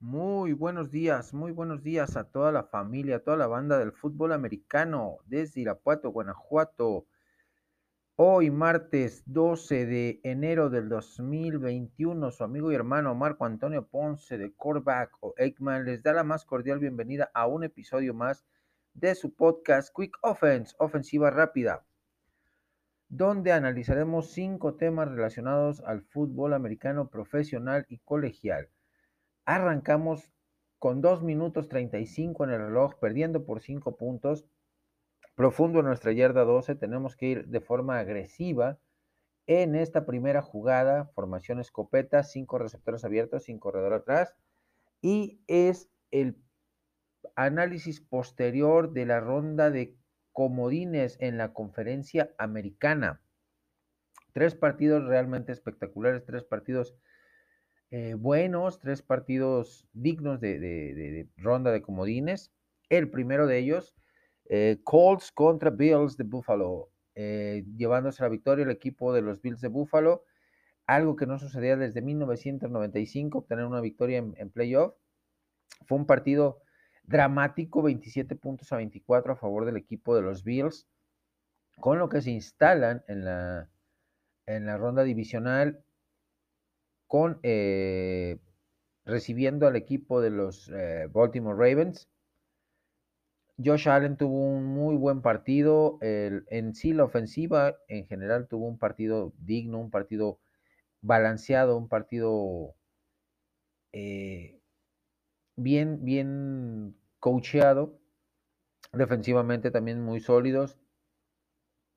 Muy buenos días, muy buenos días a toda la familia, a toda la banda del fútbol americano desde Irapuato, Guanajuato. Hoy, martes 12 de enero del 2021, su amigo y hermano Marco Antonio Ponce de Corback o Eggman les da la más cordial bienvenida a un episodio más de su podcast Quick Offense, Ofensiva Rápida, donde analizaremos cinco temas relacionados al fútbol americano profesional y colegial. Arrancamos con 2 minutos 35 en el reloj, perdiendo por 5 puntos. Profundo en nuestra yarda 12, tenemos que ir de forma agresiva en esta primera jugada. Formación escopeta, 5 receptores abiertos, sin corredor atrás. Y es el análisis posterior de la ronda de comodines en la conferencia americana. Tres partidos realmente espectaculares, tres partidos eh, buenos, tres partidos dignos de, de, ronda de comodines. El primero de ellos, eh, Colts contra Bills de Buffalo, eh, llevándose la victoria el equipo de los Bills de Buffalo, algo que no sucedía desde 1995, obtener una victoria en, en playoff. Fue un partido dramático, 27 puntos a 24 a favor del equipo de los Bills, con lo que se instalan en la, en la ronda divisional con eh, recibiendo al equipo de los eh, Baltimore Ravens. Josh Allen tuvo un muy buen partido. En sí, la ofensiva en general tuvo un partido digno, un partido balanceado, un partido eh, bien, bien coacheado. Defensivamente también muy sólidos.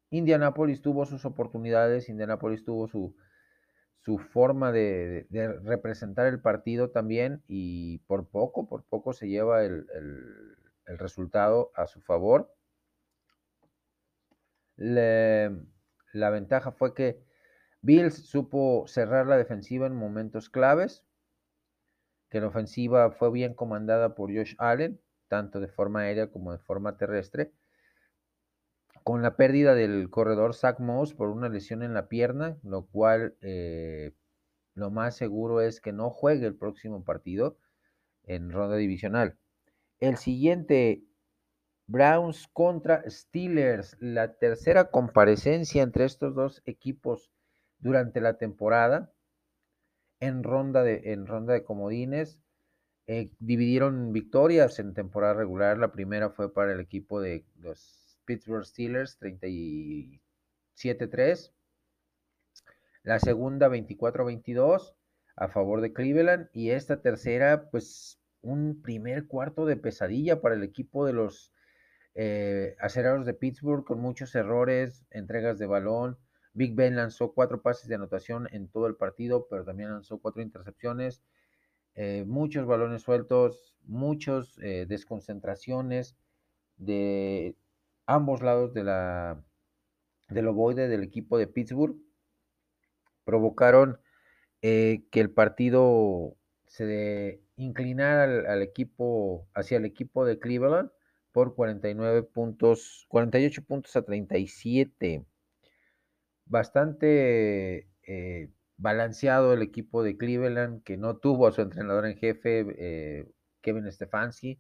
Indianapolis tuvo sus oportunidades, Indianapolis tuvo su, su forma de, representar el partido también y por poco, por poco se lleva el, el, resultado a su favor. La ventaja fue que Bills supo cerrar la defensiva en momentos claves, que la ofensiva fue bien comandada por Josh Allen, tanto de forma aérea como de forma terrestre, con la pérdida del corredor Zach Moss por una lesión en la pierna, lo cual eh, lo más seguro es que no juegue el próximo partido en ronda divisional. El siguiente, Browns contra Steelers, la tercera comparecencia entre estos dos equipos durante la temporada en ronda de, en ronda de comodines. Eh, dividieron victorias en temporada regular. La primera fue para el equipo de los Pittsburgh Steelers 37-3. La segunda 24-22 a favor de Cleveland. Y esta tercera, pues un primer cuarto de pesadilla para el equipo de los eh, acerados de Pittsburgh con muchos errores, entregas de balón. Big Ben lanzó cuatro pases de anotación en todo el partido, pero también lanzó cuatro intercepciones. Eh, muchos balones sueltos, muchas eh, desconcentraciones de ambos lados de la, del ovoide del equipo de Pittsburgh provocaron eh, que el partido se inclinara al, equipo, hacia el equipo de Cleveland por 49 puntos, 48 puntos a 37. Bastante eh, balanceado el equipo de Cleveland, que no tuvo a su entrenador en jefe, eh, Kevin Stefanski,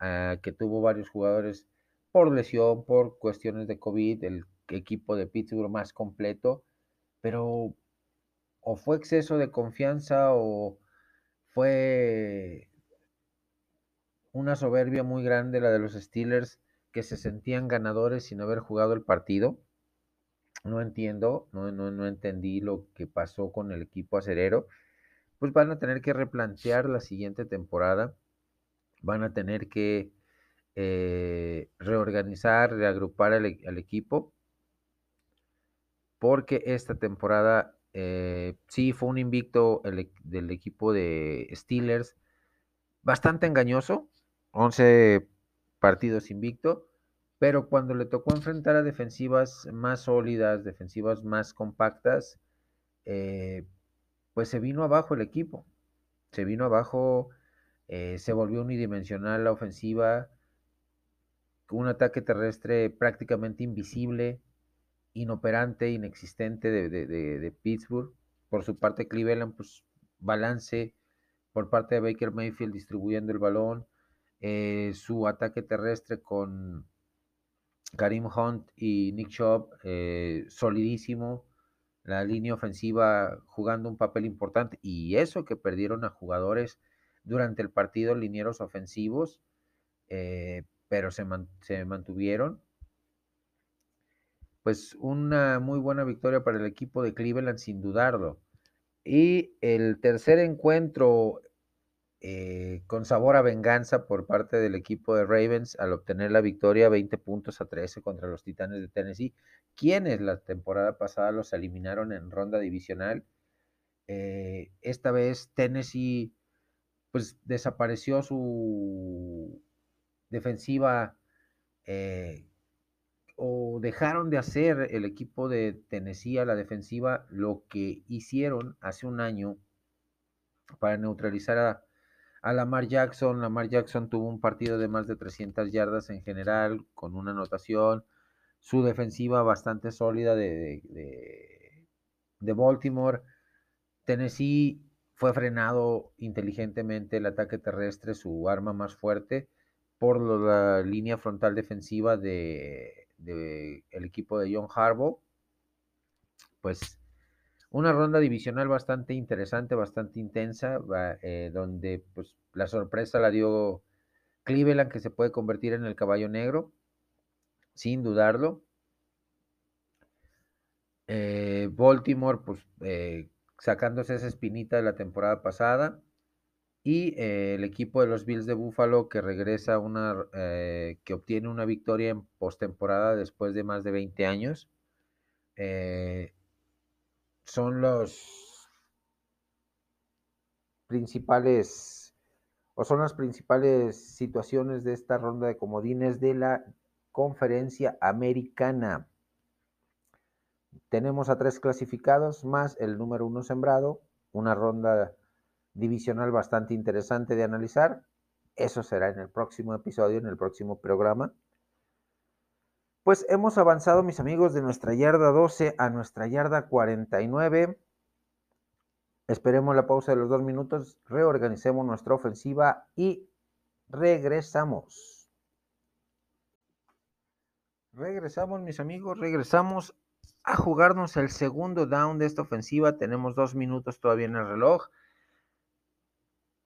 uh, que tuvo varios jugadores por lesión, por cuestiones de COVID, el equipo de Pittsburgh más completo, pero o fue exceso de confianza o fue una soberbia muy grande la de los Steelers que se sentían ganadores sin haber jugado el partido. No entiendo, no, no, entendí lo que pasó con el equipo acerero. Pues van a tener que replantear la siguiente temporada. Van a tener que eh, reorganizar, reagrupar al, al, equipo, porque esta temporada eh, sí fue un invicto el, del equipo de Steelers, bastante engañoso, 11 partidos invicto, pero cuando le tocó enfrentar a defensivas más sólidas, defensivas más compactas, eh, pues se vino abajo el equipo, se vino abajo, eh, se volvió unidimensional la ofensiva, un ataque terrestre prácticamente invisible, inoperante, inexistente de, de, de, Pittsburgh. Por su parte, Cleveland, pues balance, por parte de Baker Mayfield distribuyendo el balón, eh, su ataque terrestre con Karim Hunt y Nick Chubb, eh, solidísimo, la línea ofensiva jugando un papel importante y eso que perdieron a jugadores durante el partido, linieros ofensivos, eh, pero se, mantuvieron. Pues una muy buena victoria para el equipo de Cleveland, sin dudarlo. Y el tercer encuentro eh, con sabor a venganza por parte del equipo de Ravens al obtener la victoria 20 puntos a 13 contra los Titanes de Tennessee, quienes la temporada pasada los eliminaron en ronda divisional. Eh, esta vez Tennessee pues desapareció su defensiva eh, o dejaron de hacer el equipo de Tennessee a la defensiva lo que hicieron hace un año para neutralizar a, Lamar Jackson. Lamar Jackson tuvo un partido de más de 300 yardas en general, con una anotación. Su defensiva bastante sólida de, de, Baltimore. Tennessee fue frenado inteligentemente el ataque terrestre, su arma más fuerte, por la línea frontal defensiva de, del equipo de John Harbaugh. Pues una ronda divisional bastante interesante, bastante intensa, eh, donde pues la sorpresa la dio Cleveland, que se puede convertir en el caballo negro, sin dudarlo. Eh, Baltimore, pues eh, sacándose esa espinita de la temporada pasada. Y eh, el equipo de los Bills de Buffalo que regresa una, eh, que obtiene una victoria en postemporada después de más de 20 años. Eh, son los principales o son las principales situaciones de esta ronda de comodines de la conferencia americana. Tenemos a tres clasificados más el número uno sembrado, una ronda divisional bastante interesante de analizar. Eso será en el próximo episodio, en el próximo programa. Pues hemos avanzado, mis amigos, de nuestra yarda 12 a nuestra yarda 49. Esperemos la pausa de los dos minutos, reorganicemos nuestra ofensiva y regresamos. Regresamos, mis amigos, regresamos a jugarnos el segundo down de esta ofensiva. Tenemos dos minutos todavía en el reloj.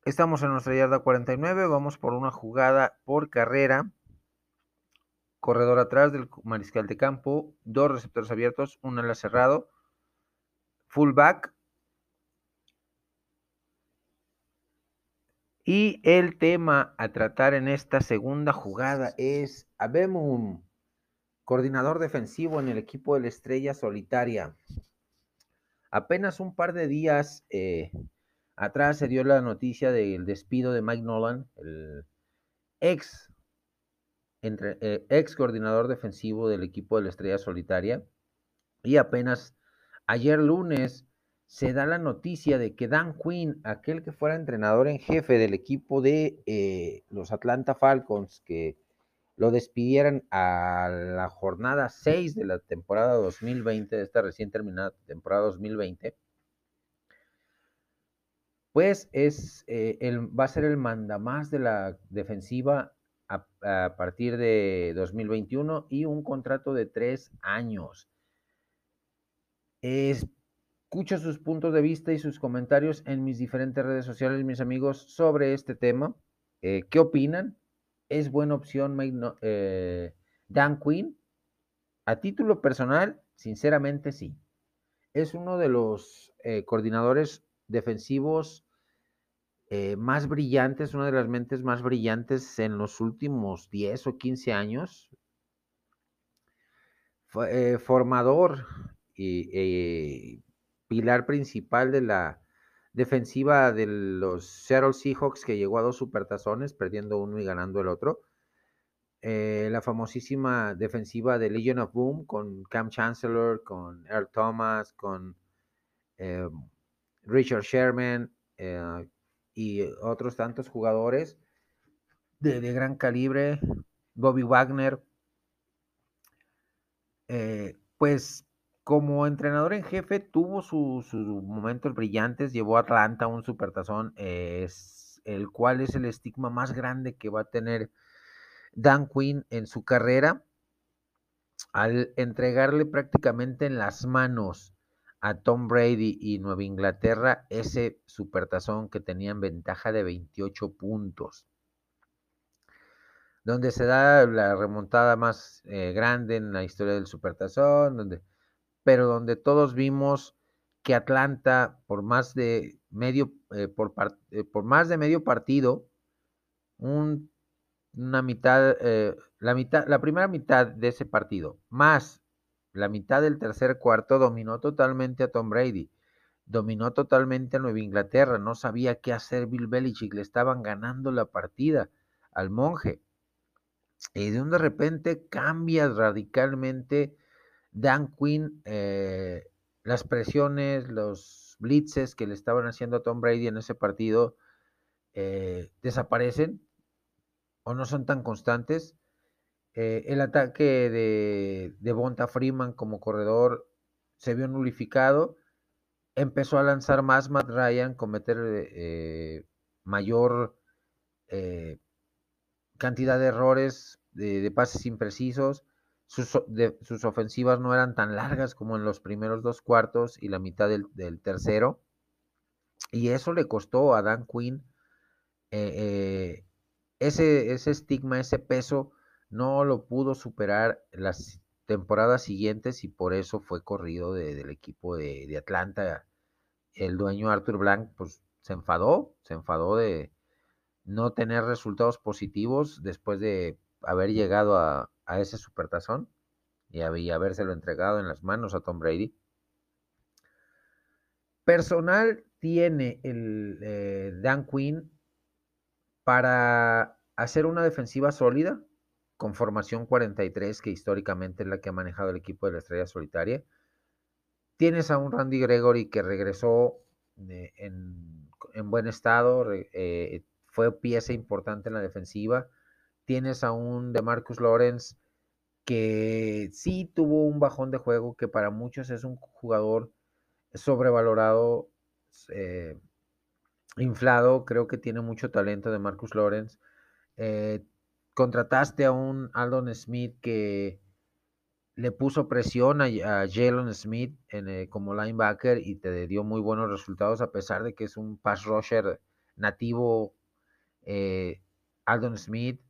Estamos en nuestra yarda 49, vamos por una jugada por carrera. Corredor atrás del mariscal de campo, dos receptores abiertos, un ala cerrado, fullback. Y el tema a tratar en esta segunda jugada es Abemum, coordinador defensivo en el equipo de la Estrella Solitaria. Apenas un par de días eh, Atrás se dio la noticia del despido de Mike Nolan, el ex, entre, eh, ex coordinador defensivo del equipo de la Estrella Solitaria. Y apenas ayer lunes se da la noticia de que Dan Quinn, aquel que fuera entrenador en jefe del equipo de eh, los Atlanta Falcons, que lo despidieran a la jornada 6 de la temporada 2020, de esta recién terminada temporada 2020, pues es, eh, va a ser el mandamás de la defensiva a, partir de 2021 y un contrato de tres años. Escucho sus puntos de vista y sus comentarios en mis diferentes redes sociales, mis amigos, sobre este tema. Eh, ¿Qué opinan? ¿Es buena opción eh, Dan Quinn? A título personal, sinceramente sí. Es uno de los coordinadores defensivos eh, más brillantes, una de las mentes más brillantes en los últimos 10 o 15 años. Eh, formador y eh, pilar principal de la defensiva de los Seattle Seahawks que llegó a dos supertazones, perdiendo uno y ganando el otro. la famosísima defensiva de Legion of Boom con Cam Chancellor, con Earl Thomas, con Richard Sherman, y otros tantos jugadores de, gran calibre, Bobby Wagner, eh, pues como entrenador en jefe tuvo sus momentos brillantes, llevó a Atlanta un supertazón, es, el cual es el estigma más grande que va a tener Dan Quinn en su carrera, al entregarle prácticamente en las manos a Tom Brady y Nueva Inglaterra ese supertazón que tenían ventaja de 28 puntos. Donde se da la remontada más eh, grande en la historia del Supertazón, donde, pero donde todos vimos que Atlanta, por más de medio, eh, por, eh, por, más de medio partido, un, una mitad, la mitad, la primera mitad de ese partido, más la mitad del tercer cuarto, dominó totalmente a Tom Brady. Dominó totalmente a Nueva Inglaterra. No sabía qué hacer Bill Belichick. Le estaban ganando la partida al monje. Y de un de repente cambia radicalmente Dan Quinn, eh, las presiones, los blitzes que le estaban haciendo a Tom Brady en ese partido eh, desaparecen o no son tan constantes. Eh, el ataque de, de Bonta Freeman como corredor se vio nulificado. Empezó a lanzar más Matt Ryan, cometer mayor cantidad de errores, de, pases imprecisos. Sus, ofensivas no eran tan largas como en los primeros dos cuartos y la mitad del, tercero. Y eso le costó a Dan Quinn eh, eh, ese estigma, ese peso, no lo pudo superar las temporadas siguientes y por eso fue corrido del equipo de, Atlanta. El dueño Arthur Blank pues se enfadó, se enfadó de, no tener resultados positivos después de haber llegado a, ese supertazón y, y habérselo entregado en las manos a Tom Brady. Personal tiene el eh, Dan Quinn para hacer una defensiva sólida con formación 43, que históricamente es la que ha manejado el equipo de la Estrella Solitaria. Tienes a un Randy Gregory que regresó en, buen estado, eh, fue pieza importante en la defensiva. Tienes a un de Marcus Lawrence que sí tuvo un bajón de juego, que para muchos es un jugador sobrevalorado, eh, inflado. Creo que tiene mucho talento de Marcus Lawrence. Eh, contrataste a un Aldon Smith que le puso presión a, Jalen Smith eh, como linebacker y te dio muy buenos resultados a pesar de que es un pass rusher nativo eh, Aldon Smith.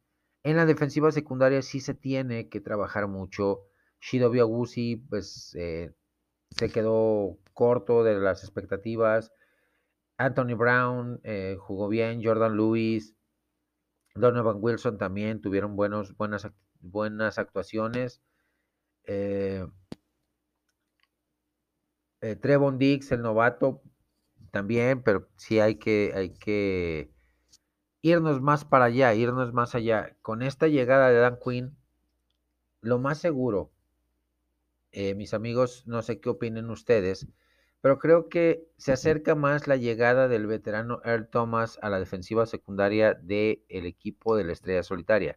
En la defensiva secundaria sí se tiene que trabajar mucho. Shidobi Agusi, pues eh, se quedó corto de las expectativas. Anthony Brown jugó bien. Jordan Lewis, Donovan Wilson también tuvieron buenos, buenas, buenas actuaciones. Trevon Dix, el novato, también, pero sí hay que, hay que irnos más para allá, irnos más allá. Con esta llegada de Dan Quinn, lo más seguro, eh, mis amigos, no sé qué opinen ustedes, pero creo que se acerca más la llegada del veterano Earl Thomas a la defensiva secundaria del equipo de la Estrella Solitaria.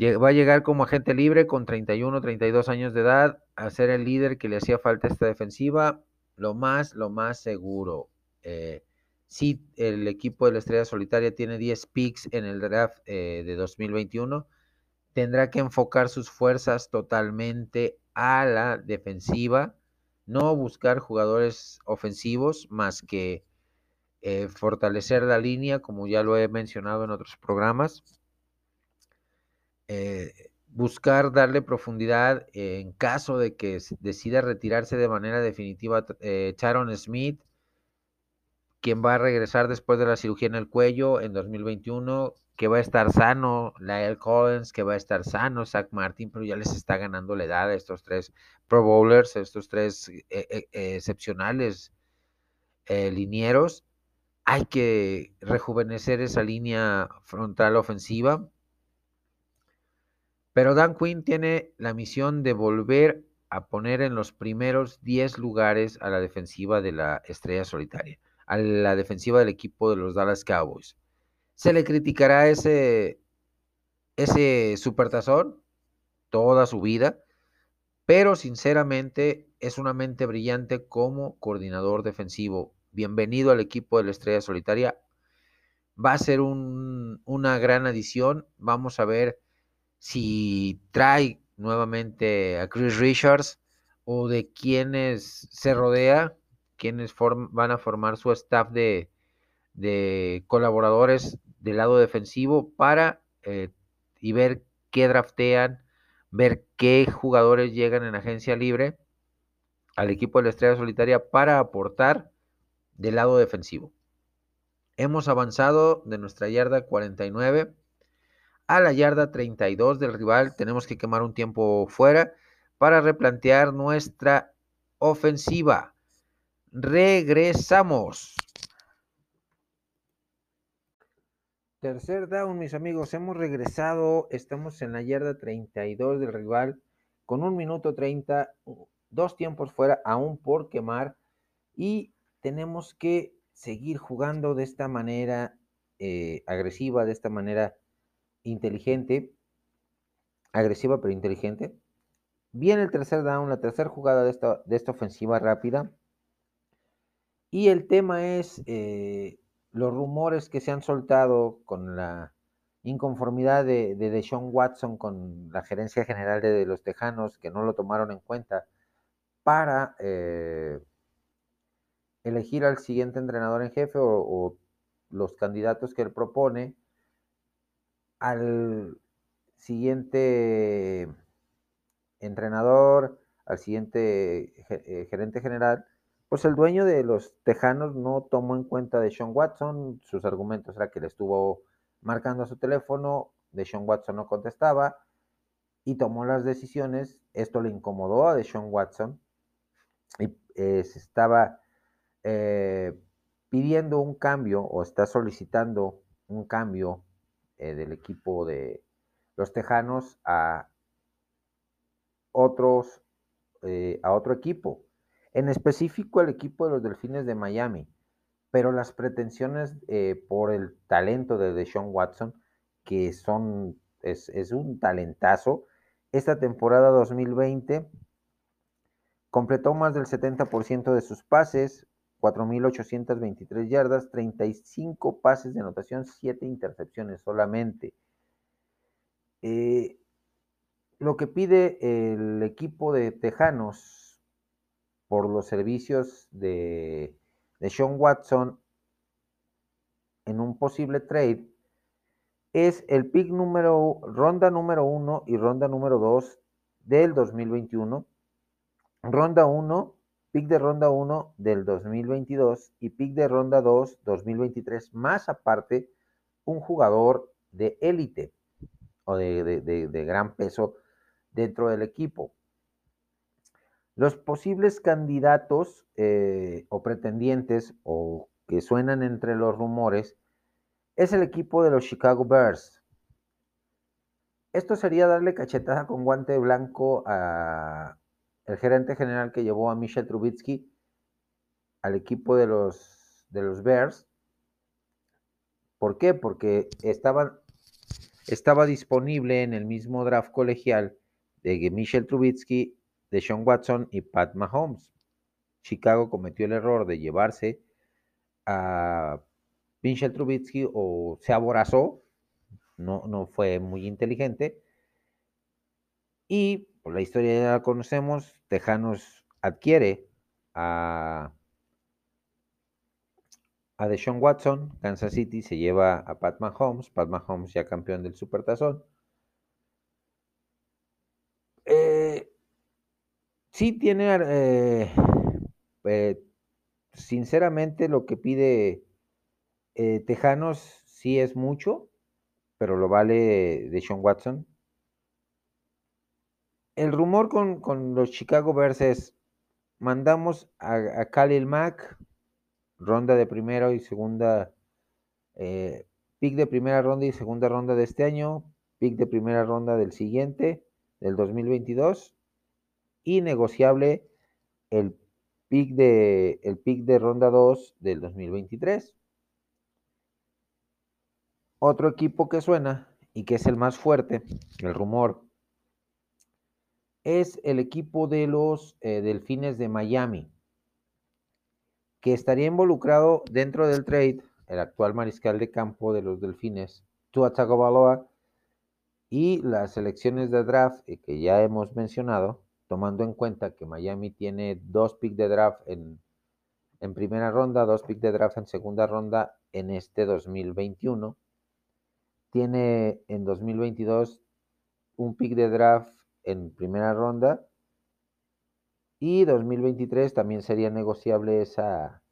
Va a llegar como agente libre con 31, 32 años de edad a ser el líder que le hacía falta a esta defensiva. Lo más, lo más seguro. Eh, si el equipo de la Estrella Solitaria tiene 10 picks en el draft eh, de 2021, tendrá que enfocar sus fuerzas totalmente a la defensiva, no buscar jugadores ofensivos más que eh, fortalecer la línea, como ya lo he mencionado en otros programas. Eh, buscar darle profundidad en caso de que decida retirarse de manera definitiva Charon Smith quien va a regresar después de la cirugía en el cuello en 2021, que va a estar sano, Lyle Collins, que va a estar sano, Zach Martin, pero ya les está ganando la edad a estos tres Pro Bowlers, estos tres eh, eh, excepcionales eh, linieros. Hay que rejuvenecer esa línea frontal ofensiva. Pero Dan Quinn tiene la misión de volver a poner en los primeros 10 lugares a la defensiva de la estrella solitaria a la defensiva del equipo de los Dallas Cowboys. ¿Se le criticará ese, ese supertazón toda su vida? pero sinceramente es una mente brillante como coordinador defensivo. Bienvenido al equipo de la Estrella Solitaria. Va a ser una gran adición. Vamos a ver si trae nuevamente a Chris Richards o de quienes se rodea, quienes van a formar su staff de, colaboradores del lado defensivo para eh, y ver qué draftean, ver qué jugadores llegan en agencia libre al equipo de la Estrella Solitaria para aportar del lado defensivo. Hemos avanzado de nuestra yarda 49 a la yarda 32 del rival. Tenemos que quemar un tiempo fuera para replantear nuestra ofensiva. Regresamos. Tercer down, mis amigos. Hemos regresado. Estamos en la yarda 32 del rival con un minuto 30, dos tiempos fuera, aún por quemar. Y tenemos que seguir jugando de esta manera eh, agresiva, de esta manera inteligente, agresiva pero inteligente. Viene el tercer down, la tercera jugada de esta, de esta ofensiva rápida. Y el tema es eh, los rumores que se han soltado con la inconformidad de, de Deshaun Watson con la gerencia general de, los Tejanos, que no lo tomaron en cuenta para eh, elegir al siguiente entrenador en jefe o los candidatos que él propone al siguiente entrenador, al siguiente eh, gerente general, pues el dueño de los Tejanos no tomó en cuenta de Sean Watson, sus argumentos era que le estuvo marcando a su teléfono, de Sean Watson no contestaba y tomó las decisiones, esto le incomodó a de Sean Watson y eh, se estaba eh, pidiendo un cambio o está solicitando un cambio eh, del equipo de los Tejanos a otros, eh, a otro equipo, en específico el equipo de los Delfines de Miami, pero las pretensiones eh, por el talento de Deshaun Watson, que son, es, un talentazo, esta temporada 2020 completó más del 70% de sus pases, 4.823 yardas, 35 pases de anotación, 7 intercepciones solamente. Eh, lo que pide el equipo de Tejanos por los servicios de, de Sean Watson en un posible trade es el pick número, ronda número 1 y ronda número 2 del 2021. Ronda 1 pick de ronda 1 del 2022 y pick de ronda 2 2023, más aparte un jugador de élite o de, gran peso dentro del equipo. Los posibles candidatos eh, o pretendientes o que suenan entre los rumores es el equipo de los Chicago Bears. Esto sería darle cachetada con guante blanco a, el gerente general que llevó a Michel Trubitsky al equipo de los, de los Bears. ¿Por qué? Porque estaba, estaba disponible en el mismo draft colegial de Michel Trubitsky, de Sean Watson y Pat Mahomes. Chicago cometió el error de llevarse a Michel Trubitsky o se aborazó, no, no fue muy inteligente, y por la historia ya la conocemos, Tejanos adquiere a, a Deshaun Watson, Kansas City se lleva a Pat Mahomes, Pat Mahomes ya campeón del Supertazón. Eh, sí tiene, eh, eh, sinceramente lo que pide Tejanos sí es mucho, pero lo vale Deshaun Watson. El rumor con, los Chicago Bears es, mandamos a, Khalil Mack, ronda de primera y segunda, eh, pick de primera ronda y segunda ronda de este año, pick de primera ronda del siguiente, del 2022, y negociable el pick de, el pick de ronda 2 del 2023. Otro equipo que suena y que es el más fuerte, el rumor es el equipo de los eh, Delfines de Miami, que estaría involucrado dentro del trade el actual mariscal de campo de los Delfines, Tua Tagovailoa, y las elecciones de draft eh, que ya hemos mencionado, tomando en cuenta que Miami tiene dos picks de draft en, en primera ronda, dos picks de draft en segunda ronda en este 2021. Tiene en 2022 un pick de draft en primera ronda y 2023 también sería negociable esa,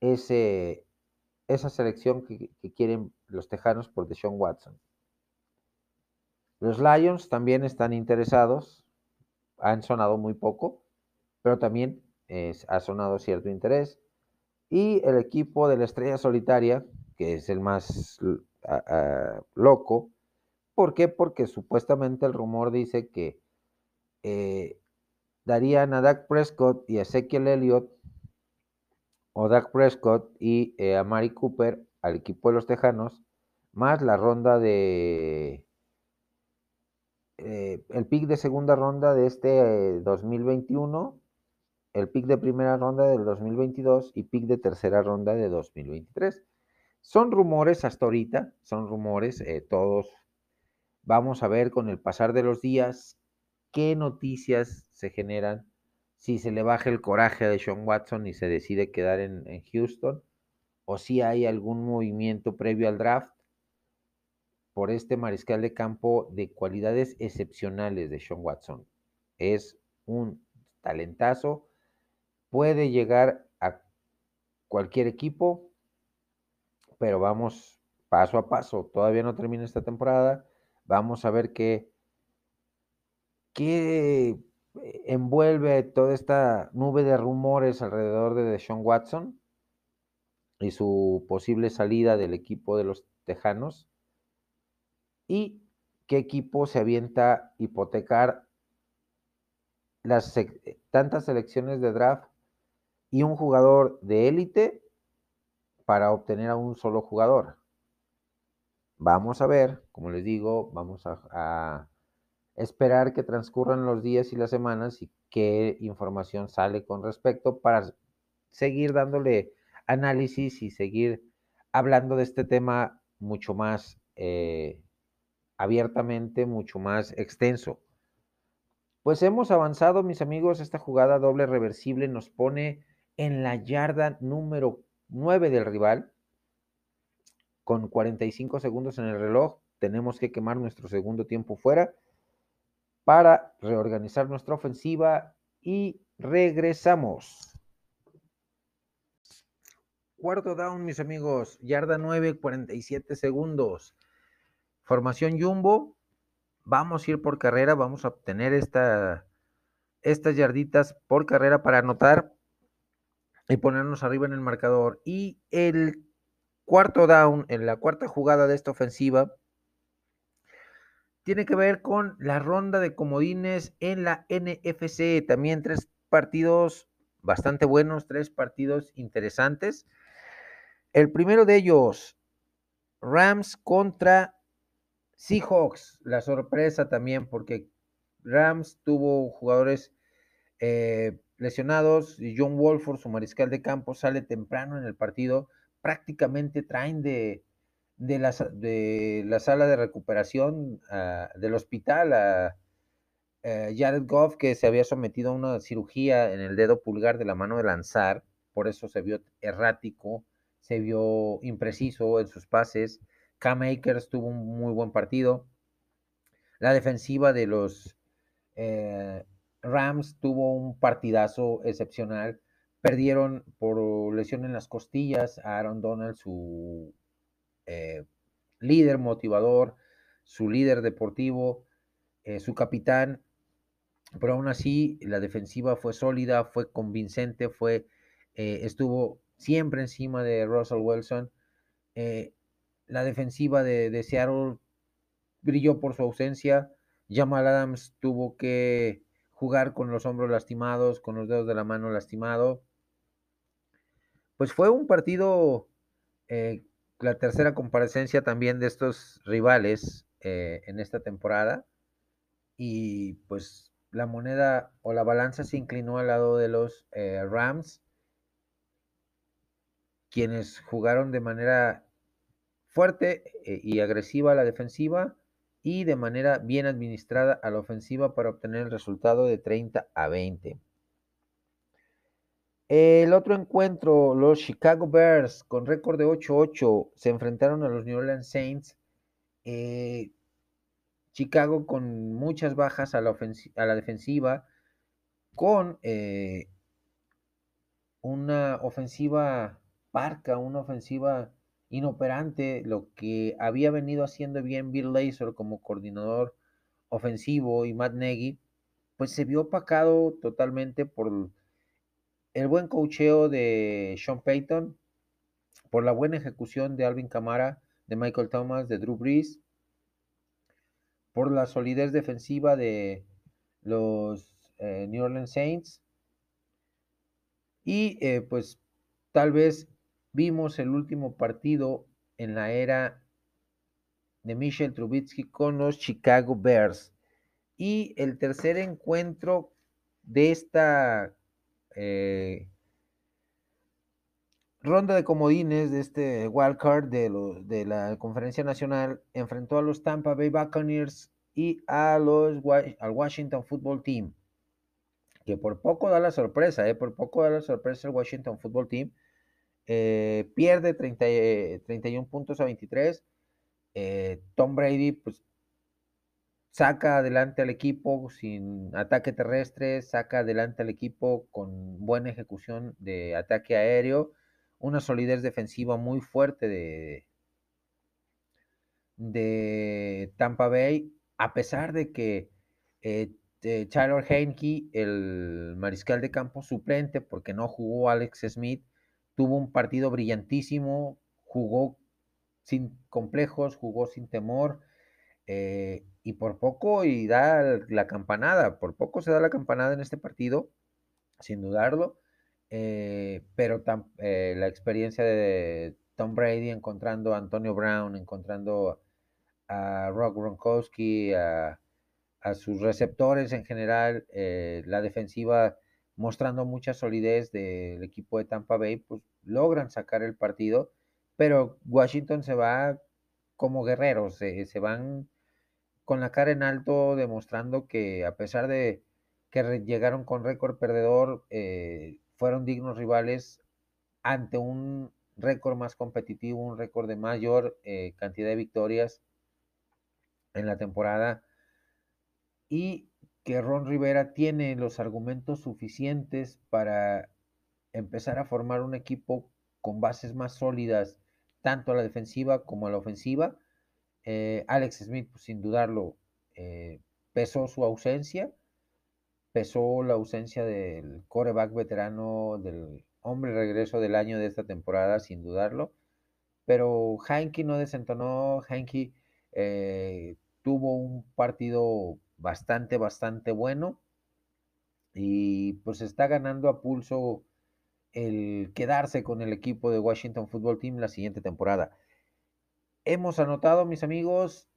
ese, esa selección que, que quieren los Tejanos por Deshaun Watson. Los Lions también están interesados, han sonado muy poco, pero también ha sonado cierto interés. Y el equipo de la estrella solitaria, que es el más loco, ¿por qué? Porque supuestamente el rumor dice que eh, darían a Dak Prescott y a Ezekiel Elliott, o Dak Prescott y eh, a Mari Cooper al equipo de los Tejanos, más la ronda de eh, el pick de segunda ronda de este 2021, eh, el pick de primera ronda del 2022 y pick de tercera ronda de 2023. Son rumores hasta ahorita, son rumores, eh, todos vamos a ver con el pasar de los días qué noticias se generan, si se le baja el coraje a Sean Watson y se decide quedar en Houston, o si hay algún movimiento previo al draft por este mariscal de campo de cualidades excepcionales de Sean Watson. Es un talentazo, puede llegar a cualquier equipo, pero vamos paso a paso. Todavía no termina esta temporada. Vamos a ver qué, qué envuelve toda esta nube de rumores alrededor de Sean Watson y su posible salida del equipo de los Tejanos y qué equipo se avienta hipotecar las tantas selecciones de draft y un jugador de élite para obtener a un solo jugador. Vamos a ver, como les digo, vamos a, a esperar que transcurran los días y las semanas y qué información sale con respecto para seguir dándole análisis y seguir hablando de este tema mucho más eh, abiertamente, mucho más extenso. Pues hemos avanzado, mis amigos, esta jugada doble reversible nos pone en la yarda número 9 del rival, con 45 segundos en el reloj. Tenemos que quemar nuestro segundo tiempo fuera para reorganizar nuestra ofensiva y regresamos. Cuarto down, mis amigos, yarda 9, 47 segundos. Formación Jumbo, vamos a ir por carrera, vamos a obtener esta, estas yarditas por carrera para anotar y ponernos arriba en el marcador. Y el cuarto down, en la cuarta jugada de esta ofensiva, tiene que ver con la ronda de comodines en la NFC. También tres partidos bastante buenos, tres partidos interesantes. El primero de ellos, Rams contra Seahawks, la sorpresa también, porque Rams tuvo jugadores eh, lesionados y John Wolford, su mariscal de campo, sale temprano en el partido. Prácticamente traen de, de, la, de la sala de recuperación del hospital a, Jared Goff, que se había sometido a una cirugía en el dedo pulgar de la mano de lanzar, por eso se vio errático, se vio impreciso en sus pases. Cam Akers tuvo un muy buen partido. La defensiva de los eh, Rams tuvo un partidazo excepcional. Perdieron por lesión en las costillas a Aaron Donald, su eh, líder motivador, su líder deportivo, eh, su capitán. Pero aún así, la defensiva fue sólida, fue convincente, fue, estuvo siempre encima de Russell Wilson la defensiva de, Seattle brilló por su ausencia. Jamal Adams tuvo que jugar con los hombros lastimados, con los dedos de la mano lastimado. Pues fue un partido, eh, la tercera comparecencia también de estos rivales eh, en esta temporada. Y pues la moneda o la balanza se inclinó al lado de los eh, Rams, quienes jugaron de manera fuerte eh, y agresiva a la defensiva y de manera bien administrada a la ofensiva para obtener el resultado de 30 a 20. El otro encuentro, los Chicago Bears con récord de 8-8 se enfrentaron a los New Orleans Saints. Eh, Chicago con muchas bajas a la, defensiva, con eh, una ofensiva parca, una ofensiva inoperante, lo que había venido haciendo bien Bill Lazor como coordinador ofensivo y Matt Nagy, pues se vio opacado totalmente por el buen cocheo de Sean Payton, por la buena ejecución de Alvin Kamara, de Michael Thomas, de Drew Brees, por la solidez defensiva de los eh, New Orleans Saints. Y eh, pues tal vez vimos el último partido en la era de Michel Trubitsky con los Chicago Bears. Y el tercer encuentro de esta eh, ronda de comodines de este wildcard de, de la conferencia nacional enfrentó a los Tampa Bay Buccaneers y a los, al Washington Football Team, que por poco da la sorpresa, eh, por poco da la sorpresa el Washington Football Team, eh, pierde 30, 31 puntos a 23, Tom Brady pues saca adelante al equipo sin ataque terrestre, saca adelante al equipo con buena ejecución de ataque aéreo, una solidez defensiva muy fuerte de, de Tampa Bay, a pesar de que eh, Tyler Heinke, el mariscal de campo suplente, porque no jugó Alex Smith, tuvo un partido brillantísimo, jugó sin complejos, jugó sin temor, eh, y por poco y da la campanada, por poco se da la campanada en este partido, sin dudarlo, eh, pero eh, la experiencia de Tom Brady encontrando a Antonio Brown, encontrando a Rock Gronkowski, a, sus receptores en general, la defensiva mostrando mucha solidez del equipo de Tampa Bay, pues logran sacar el partido, pero Washington se va como guerreros, se van con la cara en alto, demostrando que a pesar de que llegaron con récord perdedor, eh, fueron dignos rivales ante un récord más competitivo, un récord de mayor eh, cantidad de victorias en la temporada. Y que Ron Rivera tiene los argumentos suficientes para empezar a formar un equipo con bases más sólidas, tanto a la defensiva como a la ofensiva, eh, Alex Smith, pues, sin dudarlo, eh, pesó su ausencia, pesó la ausencia del coreback veterano, del hombre regreso del año de esta temporada, sin dudarlo. Pero Heinke no desentonó, Heinke eh, tuvo un partido bastante, bastante bueno y pues está ganando a pulso el quedarse con el equipo de Washington Football Team la siguiente temporada. Hemos anotado, mis amigos,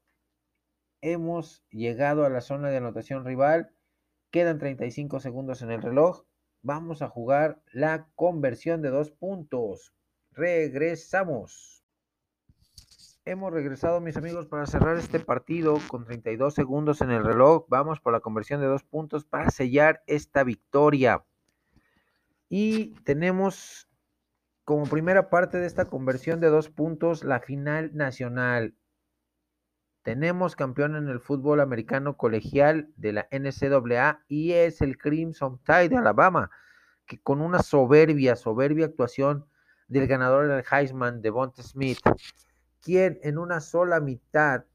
hemos llegado a la zona de anotación rival. Quedan 35 segundos en el reloj. Vamos a jugar la conversión de dos puntos. Regresamos. Hemos regresado, mis amigos, para cerrar este partido con 32 segundos en el reloj. Vamos por la conversión de dos puntos para sellar esta victoria. Y tenemos como primera parte de esta conversión de dos puntos, la final nacional. Tenemos campeón en el fútbol americano colegial de la NCAA y es el Crimson Tide de Alabama, que con una soberbia, soberbia actuación del ganador del Heisman, Devonta Smith, quien en una sola mitad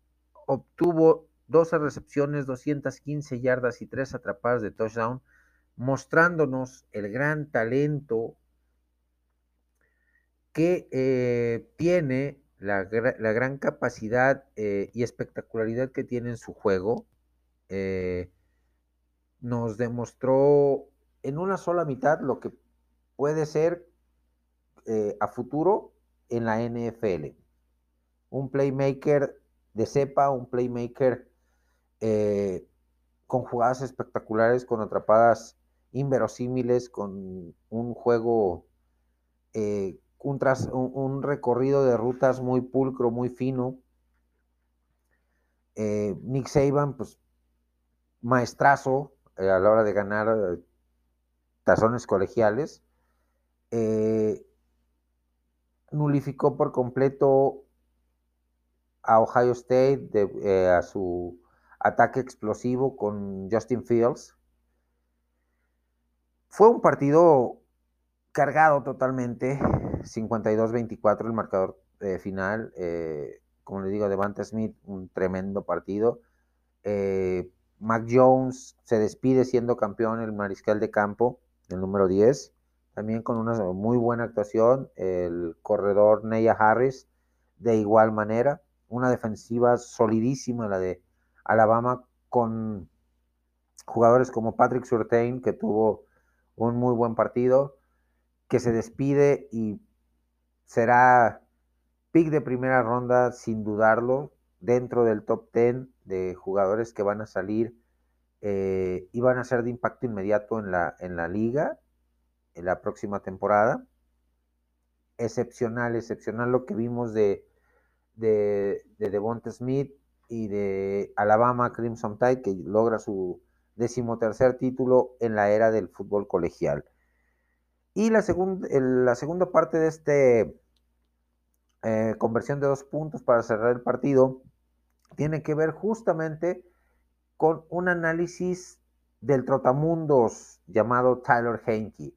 obtuvo 12 recepciones, 215 yardas y 3 atrapadas de touchdown, mostrándonos el gran talento que eh, tiene la, gran capacidad eh, y espectacularidad que tiene en su juego. Eh, nos demostró en una sola mitad lo que puede ser a futuro en la NFL. Un playmaker de cepa, un playmaker con jugadas espectaculares, con atrapadas inverosímiles, con un juego, eh, un, un, recorrido de rutas muy pulcro, muy fino. Eh, Nick Saban, pues maestrazo a la hora de ganar tazones colegiales. nulificó por completo a Ohio State, de, a su ataque explosivo con Justin Fields. Fue un partido cargado totalmente, 52-24 el marcador eh, final. Eh, como le digo, Devante Smith, un tremendo partido. Eh, Mac Jones se despide siendo campeón, el mariscal de campo, el número 10. También con una muy buena actuación. El corredor Neya Harris, de igual manera. Una defensiva solidísima, la de Alabama con jugadores como Patrick Surtain, que tuvo un muy buen partido, que se despide y será pick de primera ronda sin dudarlo, dentro del top 10 de jugadores que van a salir eh, y van a ser de impacto inmediato en la, en la liga en la próxima temporada. Excepcional, excepcional lo que vimos de, de, de Devonta Smith, y de Alabama Crimson Tide, que logra su decimotercer título en la era del fútbol colegial. Y la, la segunda parte de este eh, conversión de dos puntos para cerrar el partido tiene que ver justamente con un análisis del trotamundos llamado Tyler Henke.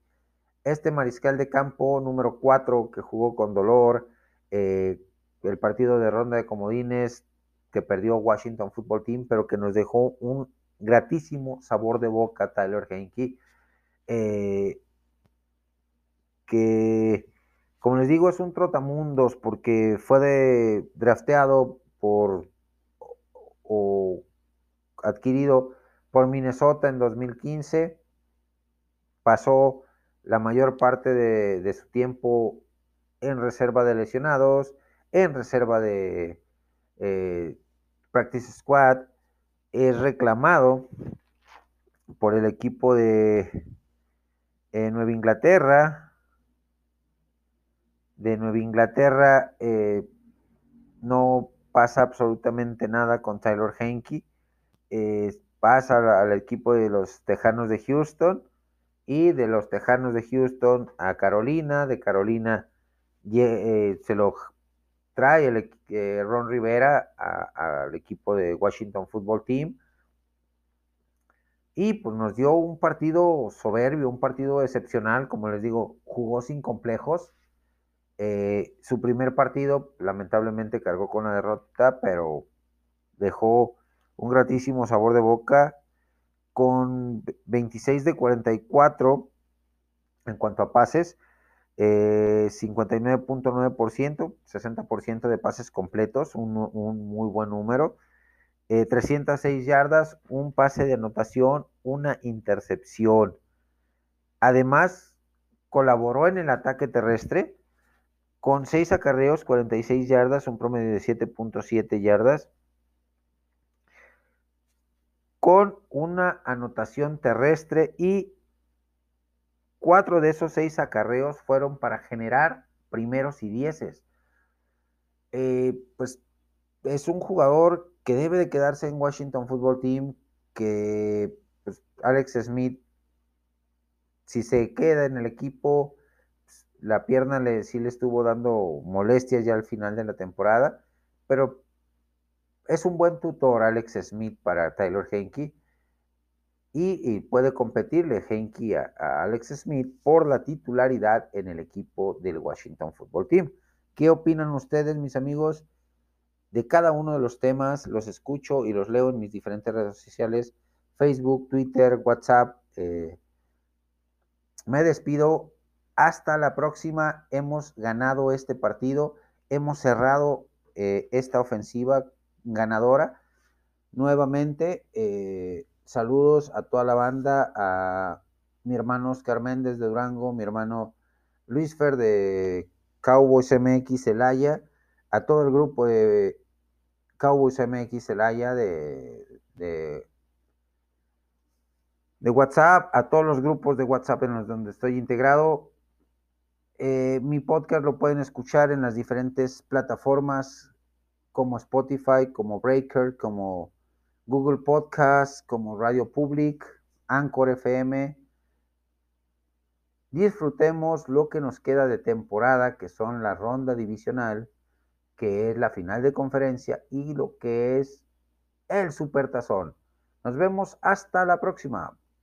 Este mariscal de campo número 4 que jugó con dolor, eh, el partido de ronda de comodines, que perdió Washington Football Team, pero que nos dejó un gratísimo sabor de boca Tyler Henke, eh, que, como les digo, es un trotamundos porque fue drafteado por o adquirido por Minnesota en 2015, pasó la mayor parte de su tiempo en reserva de lesionados, en reserva de, eh, Practice Squad, es reclamado por el equipo de eh, Nueva Inglaterra. De Nueva Inglaterra eh, no pasa absolutamente nada con Tyler Henke. pasa al, equipo de los Tejanos de Houston y de los Tejanos de Houston a Carolina. De Carolina se lo trae el, eh, Ron Rivera al equipo de Washington Football Team. Y pues nos dio un partido soberbio, un partido excepcional, como les digo, jugó sin complejos. Eh, su primer partido lamentablemente cargó con la derrota, pero dejó un gratísimo sabor de boca con 26 de 44 en cuanto a pases, 59.9%, eh, 60% de pases completos, un, muy buen número. 306 eh, yardas, un pase de anotación, una intercepción. Además, colaboró en el ataque terrestre con 6 acarreos, 46 yardas, un promedio de 7.7 yardas, con una anotación terrestre y Cuatro de esos seis acarreos fueron para generar primeros y dieces. Eh, pues es un jugador que debe de quedarse en Washington Football Team, que pues, Alex Smith, si se queda en el equipo, la pierna le, sí le estuvo dando molestias ya al final de la temporada, pero es un buen tutor Alex Smith para Tyler Henke y, puede competirle Henke a, Alex Smith por la titularidad en el equipo del Washington Football Team. ¿Qué opinan ustedes, mis amigos? De cada uno de los temas los escucho y los leo en mis diferentes redes sociales, Facebook, Twitter, WhatsApp. Eh, me despido. Hasta la próxima. Hemos ganado este partido. Hemos cerrado eh, esta ofensiva ganadora. Nuevamente, eh, saludos a toda la banda, a mi hermano Oscar Méndez de Durango, mi hermano Luis Fer de Cowboys MX Celaya, a todo el grupo de Cowboys MX Celaya de, de WhatsApp, a todos los grupos de WhatsApp en los donde estoy integrado. Eh, mi podcast lo pueden escuchar en las diferentes plataformas como Spotify, como Breaker, como Google Podcast, como Radio Public, Anchor FM. Disfrutemos lo que nos queda de temporada, que son la ronda divisional, que es la final de conferencia, y lo que es el Supertazón. Nos vemos hasta la próxima.